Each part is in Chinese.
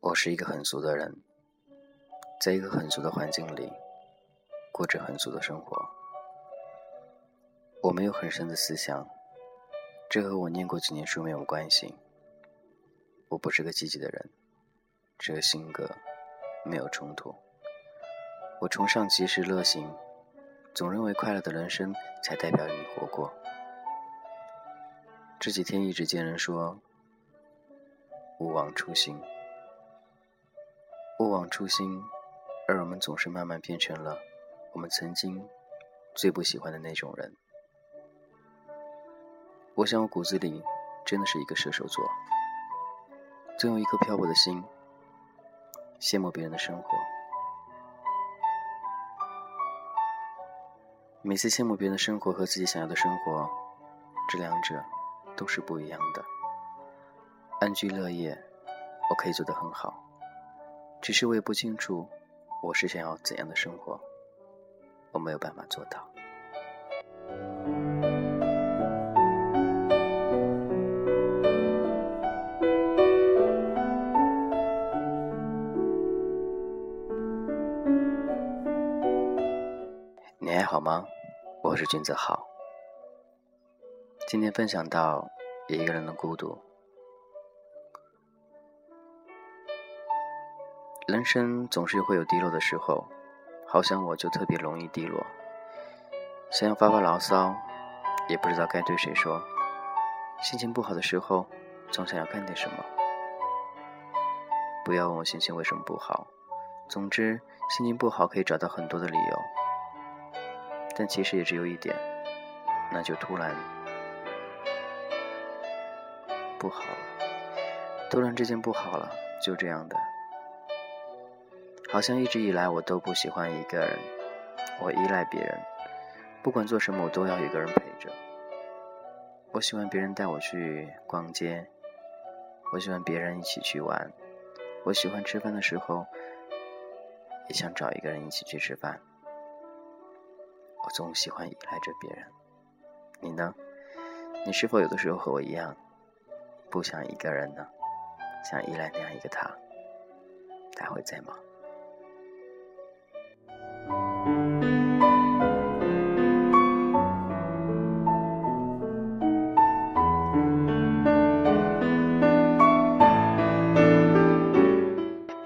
我是一个很俗的人，在一个很俗的环境里，过着很俗的生活。我没有很深的思想，这和我念过几年书没有关系。我不是个积极的人，这个性格没有冲突。我崇尚及时乐行，总认为快乐的人生才代表你活过。这几天一直见人说“勿忘初心”。勿忘初心，而我们总是慢慢变成了我们曾经最不喜欢的那种人。我想，我骨子里真的是一个射手座，总有一颗漂泊的心，羡慕别人的生活。每次羡慕别人的生活和自己想要的生活，这两者都是不一样的。安居乐业，我可以做得很好。只是我也不清楚，我是想要怎样的生活，我没有办法做到。你还好吗？我是君子豪。今天分享到一个人的孤独。人生总是会有低落的时候，好像我就特别容易低落。想要发发牢骚，也不知道该对谁说。心情不好的时候，总想要干点什么。不要问我心情为什么不好，总之心情不好可以找到很多的理由。但其实也只有一点，那就突然不好了。突然之间不好了，就这样的。好像一直以来我都不喜欢一个人，我依赖别人，不管做什么我都要有个人陪着。我喜欢别人带我去逛街，我喜欢别人一起去玩，我喜欢吃饭的时候也想找一个人一起去吃饭。我总喜欢依赖着别人，你呢？你是否有的时候和我一样，不想一个人呢？想依赖那样一个他，他会在吗？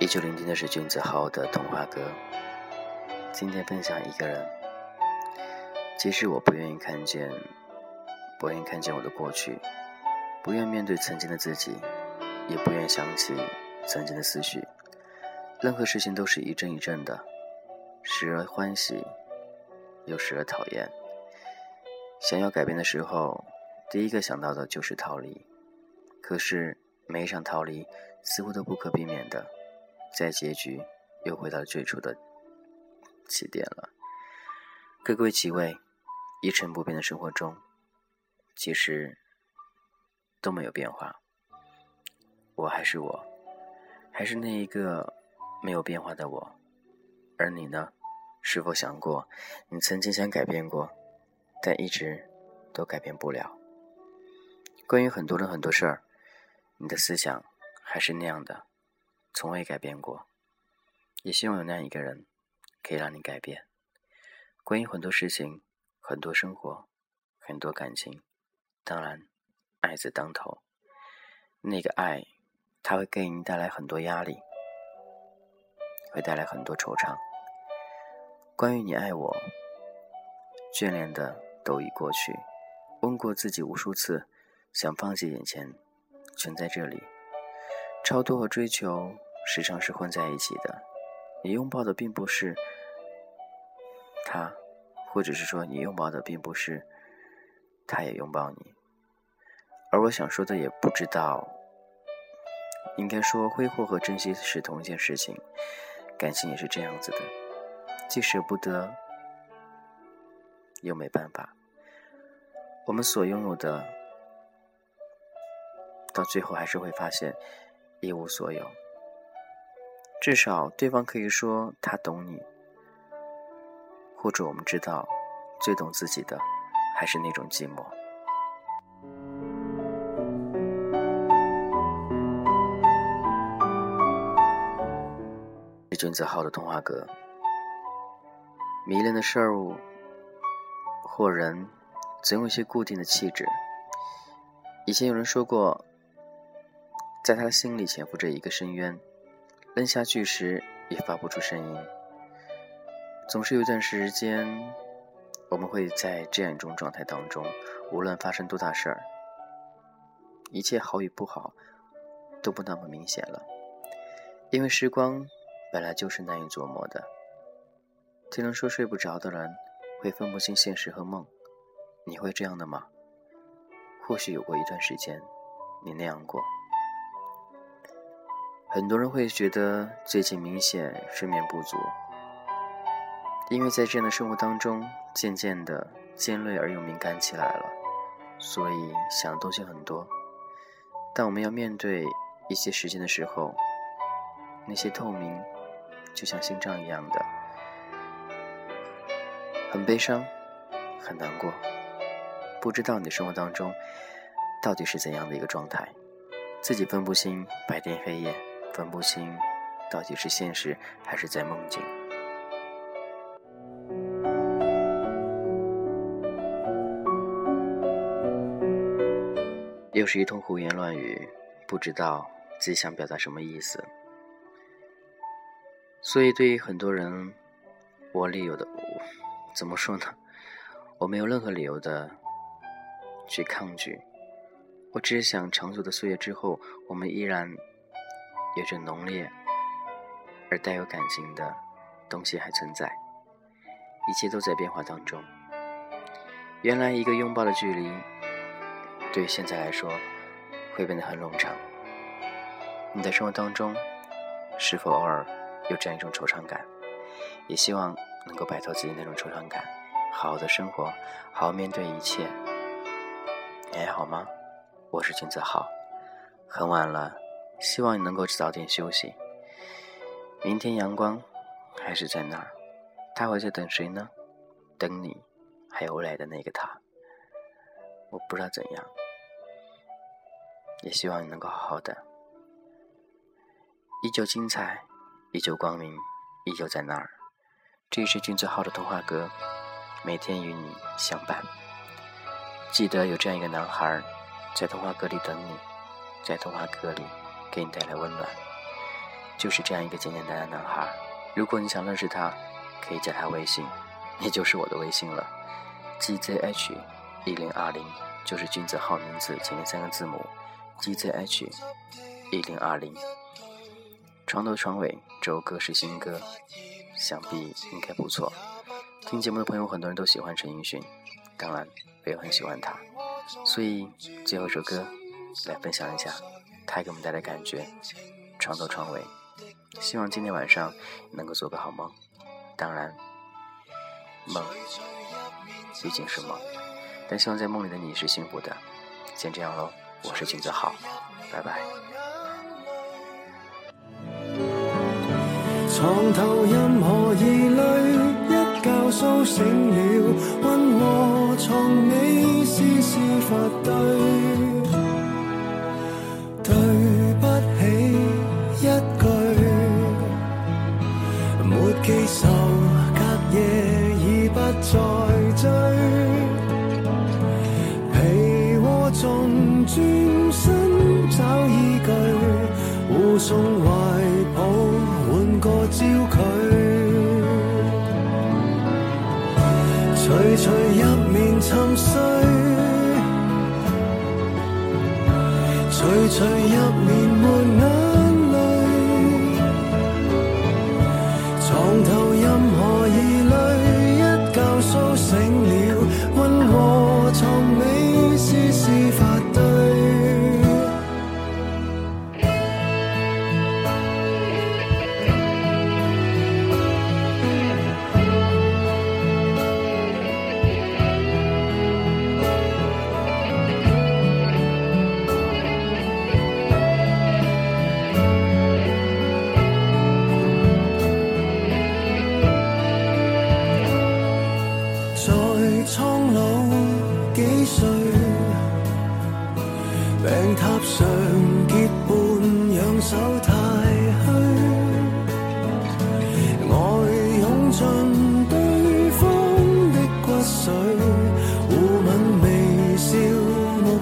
依旧聆听的是君子豪的童话歌。今天分享一个人。即使我不愿意看见，不愿意看见我的过去，不愿面对曾经的自己，也不愿想起曾经的思绪。任何事情都是一阵一阵的。时而欢喜，又时而讨厌。想要改变的时候，第一个想到的就是逃离。可是每一场逃离，似乎都不可避免的，在结局又回到最初的起点了。各归其位，一成不变的生活中，其实都没有变化。我还是我，还是那一个没有变化的我。而你呢？是否想过，你曾经想改变过，但一直都改变不了？关于很多人很多事儿，你的思想还是那样的，从未改变过。也希望有那样一个人，可以让你改变。关于很多事情、很多生活、很多感情，当然，爱字当头。那个爱，它会给你带来很多压力，会带来很多惆怅。关于你爱我，眷恋的都已过去。问过自己无数次，想放弃眼前，全在这里。超脱和追求时常是混在一起的。你拥抱的并不是他，或者是说你拥抱的并不是他也拥抱你。而我想说的也不知道，应该说挥霍和珍惜是同一件事情，感情也是这样子的。既舍不得，又没办法。我们所拥有的，到最后还是会发现一无所有。至少对方可以说他懂你，或者我们知道，最懂自己的还是那种寂寞。是君子号的童话阁，迷恋的事物或人，总有一些固定的气质。以前有人说过，在他的心里潜伏着一个深渊，扔下巨石也发不出声音。总是有一段时间，我们会在这样一种状态当中，无论发生多大事儿，一切好与不好都不那么明显了，因为时光本来就是难以琢磨的。听人说睡不着的人会分不清现实和梦，你会这样的吗？或许有过一段时间，你那样过。很多人会觉得最近明显睡眠不足，因为在这样的生活当中，渐渐的尖锐而又敏感起来了，所以想的东西很多。当我们要面对一些时间的时候，那些透明，就像心脏一样的，很悲伤，很难过。不知道你的生活当中到底是怎样的一个状态，自己分不清白天黑夜，分不清到底是现实还是在梦境。是一通胡言乱语，不知道自己想表达什么意思。所以对于很多人，我理由的，怎么说呢？我没有任何理由的。去抗拒，我只想长久的岁月之后，我们依然有着浓烈而带有感情的东西还存在，一切都在变化当中。原来一个拥抱的距离，对于现在来说会变得很冗长。你的生活当中是否偶尔有这样一种惆怅感？也希望能够摆脱自己那种惆怅感，好好的生活，好好面对一切。你还好吗？我是金子浩，很晚了，希望你能够早点休息。明天阳光还是在那儿，他会在等谁呢？等你，还有未来的那个他。我不知道怎样，也希望你能够好好的，依旧精彩，依旧光明，依旧在那儿。这是金子号的童话阁，每天与你相伴。记得有这样一个男孩，在童话阁里等你，在童话阁里给你带来温暖。就是这样一个简简单单男孩。如果你想认识他，可以加他微信，也就是我的微信了。gzh 一零二零就是君子号名字前面三个字母。gzh 一零二零。床头床尾，这首歌是新歌，想必应该不错。听节目的朋友，很多人都喜欢陈奕迅，当然。我也很喜欢他，所以最后一首歌来分享一下他给我们带来感觉。床头床尾，希望今天晚上能够做个好梦。当然，梦毕竟是梦，但希望在梦里的你是幸福的。先这样喽，我是金子浩，拜拜。床头任何疑虑，一觉苏醒了，温和床尾丝丝发堆，对随入眠沉睡，徐徐入眠没眼泪，床头任何疑虑，一觉苏醒了，温和床尾丝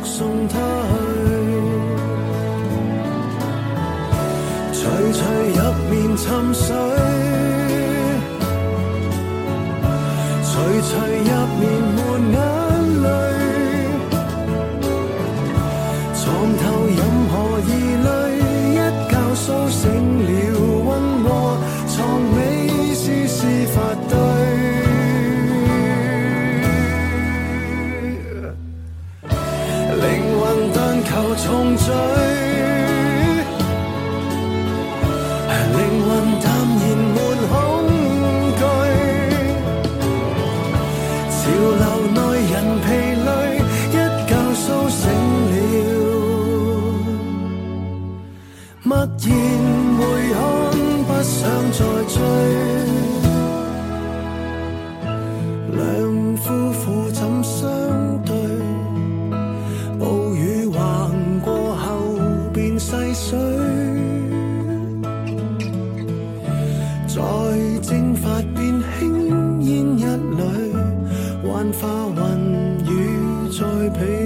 送他去，徐徐入面沉睡，流内人疲累，一觉苏醒了，默然回看，不想再追。两夫妇怎相对？暴雨横过后便逝水。在蒸发变轻烟一缕，幻化云雨在被窝里。